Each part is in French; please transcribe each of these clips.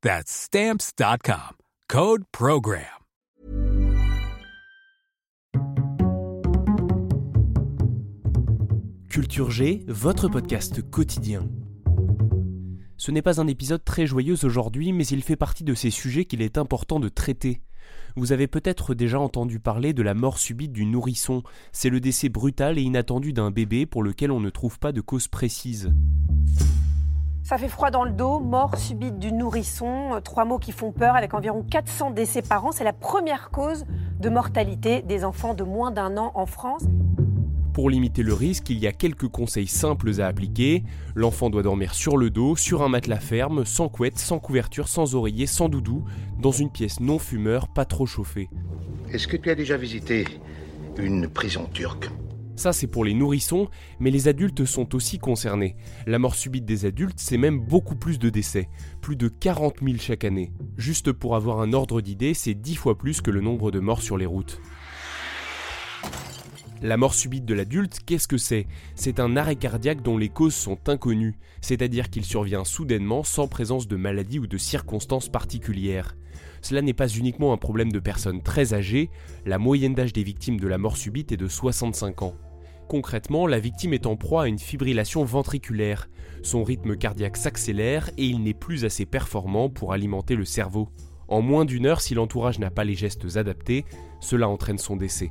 That's stamps.com. Code Program. Culture G, votre podcast quotidien. Ce n'est pas un épisode très joyeux aujourd'hui, mais il fait partie de ces sujets qu'il est important de traiter. Vous avez peut-être déjà entendu parler de la mort subite du nourrisson. C'est le décès brutal et inattendu d'un bébé pour lequel on ne trouve pas de cause précise. Ça fait froid dans le dos, mort subite du nourrisson, euh, trois mots qui font peur avec environ 400 décès par an. C'est la première cause de mortalité des enfants de moins d'un an en France. Pour limiter le risque, il y a quelques conseils simples à appliquer. L'enfant doit dormir sur le dos, sur un matelas ferme, sans couette, sans couverture, sans oreiller, sans doudou, dans une pièce non fumeur, pas trop chauffée. Est-ce que tu as déjà visité une prison turque? Ça, c'est pour les nourrissons, mais les adultes sont aussi concernés. La mort subite des adultes, c'est même beaucoup plus de décès, plus de 40 000 chaque année. Juste pour avoir un ordre d'idée, c'est 10 fois plus que le nombre de morts sur les routes. La mort subite de l'adulte, qu'est-ce que c'est? C'est un arrêt cardiaque dont les causes sont inconnues, c'est-à-dire qu'il survient soudainement sans présence de maladie ou de circonstances particulières. Cela n'est pas uniquement un problème de personnes très âgées, la moyenne d'âge des victimes de la mort subite est de 65 ans. Concrètement, la victime est en proie à une fibrillation ventriculaire. Son rythme cardiaque s'accélère et il n'est plus assez performant pour alimenter le cerveau. En moins d'une heure, si l'entourage n'a pas les gestes adaptés, cela entraîne son décès.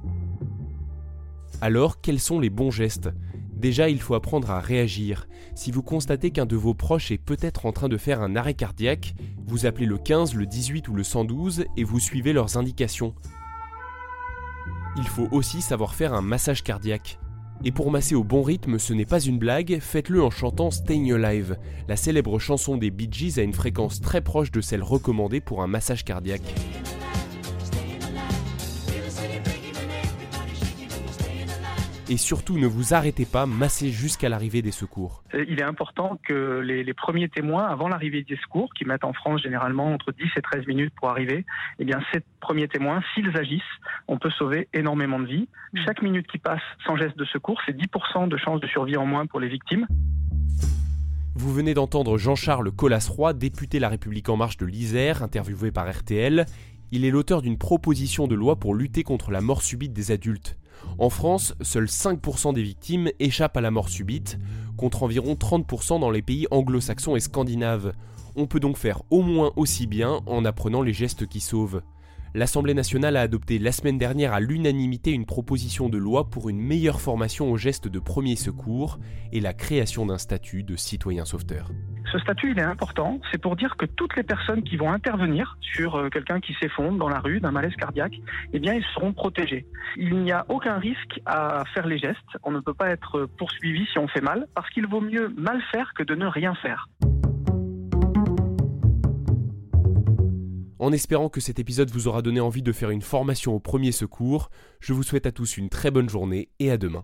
Alors, quels sont les bons gestes? Déjà, il faut apprendre à réagir. Si vous constatez qu'un de vos proches est peut-être en train de faire un arrêt cardiaque, vous appelez le 15, le 18 ou le 112 et vous suivez leurs indications. Il faut aussi savoir faire un massage cardiaque. Et pour masser au bon rythme, ce n'est pas une blague, faites-le en chantant Staying Alive. La célèbre chanson des Bee Gees a une fréquence très proche de celle recommandée pour un massage cardiaque. Et surtout, ne vous arrêtez pas, massez jusqu'à l'arrivée des secours. Euh, il est important que les, premiers témoins, avant l'arrivée des secours, qui mettent en France généralement entre 10 et 13 minutes pour arriver, eh bien, ces premiers témoins, s'ils agissent, on peut sauver énormément de vies. Mm. Chaque minute qui passe sans geste de secours, c'est 10% de chances de survie en moins pour les victimes. Vous venez d'entendre Jean-Charles Collas-Roy, député La République En Marche de l'Isère, interviewé par RTL. Il est l'auteur d'une proposition de loi pour lutter contre la mort subite des adultes. En France, seuls 5% des victimes échappent à la mort subite, contre environ 30% dans les pays anglo-saxons et scandinaves. On peut donc faire au moins aussi bien en apprenant les gestes qui sauvent. L'Assemblée nationale a adopté la semaine dernière à l'unanimité une proposition de loi pour une meilleure formation aux gestes de premier secours et la création d'un statut de citoyen sauveteur. Ce statut, il est important. C'est pour dire que toutes les personnes qui vont intervenir sur euh, quelqu'un qui s'effondre dans la rue d'un malaise cardiaque, eh bien, ils seront protégés. Il n'y a aucun risque à faire les gestes. On ne peut pas être poursuivi si on fait mal, parce qu'il vaut mieux mal faire que de ne rien faire. En espérant que cet épisode vous aura donné envie de faire une formation au premier secours, je vous souhaite à tous une très bonne journée et à demain.